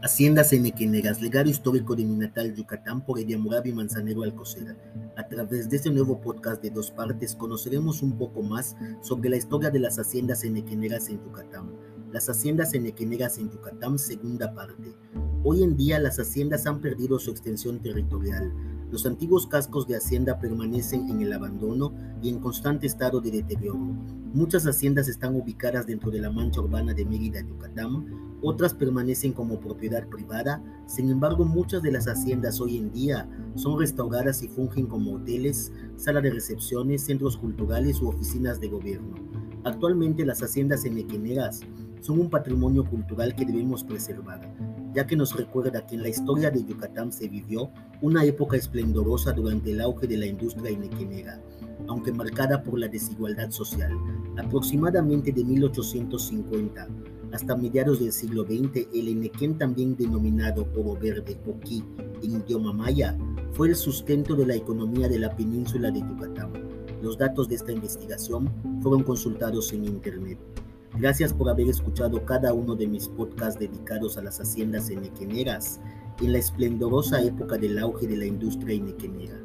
Haciendas Enequeneras, legado histórico de mi natal Yucatán por Ediamurabi Manzanero Alcocer. A través de este nuevo podcast de dos partes conoceremos un poco más sobre la historia de las haciendas enequeneras en Yucatán. Las haciendas enequeneras en Yucatán, segunda parte. Hoy en día las haciendas han perdido su extensión territorial. Los antiguos cascos de hacienda permanecen en el abandono y en constante estado de deterioro. Muchas haciendas están ubicadas dentro de la mancha urbana de Mérida, Yucatán, otras permanecen como propiedad privada, sin embargo muchas de las haciendas hoy en día son restauradas y fungen como hoteles, sala de recepciones, centros culturales u oficinas de gobierno. Actualmente las haciendas enequeneras son un patrimonio cultural que debemos preservar, ya que nos recuerda que en la historia de Yucatán se vivió una época esplendorosa durante el auge de la industria enequenera, aunque marcada por la desigualdad social. Aproximadamente de 1850 hasta mediados del siglo XX, el enequén, también denominado oro verde o ki en idioma maya, fue el sustento de la economía de la península de Yucatán. Los datos de esta investigación fueron consultados en Internet. Gracias por haber escuchado cada uno de mis podcasts dedicados a las haciendas enequeneras en la esplendorosa época del auge de la industria enequenera.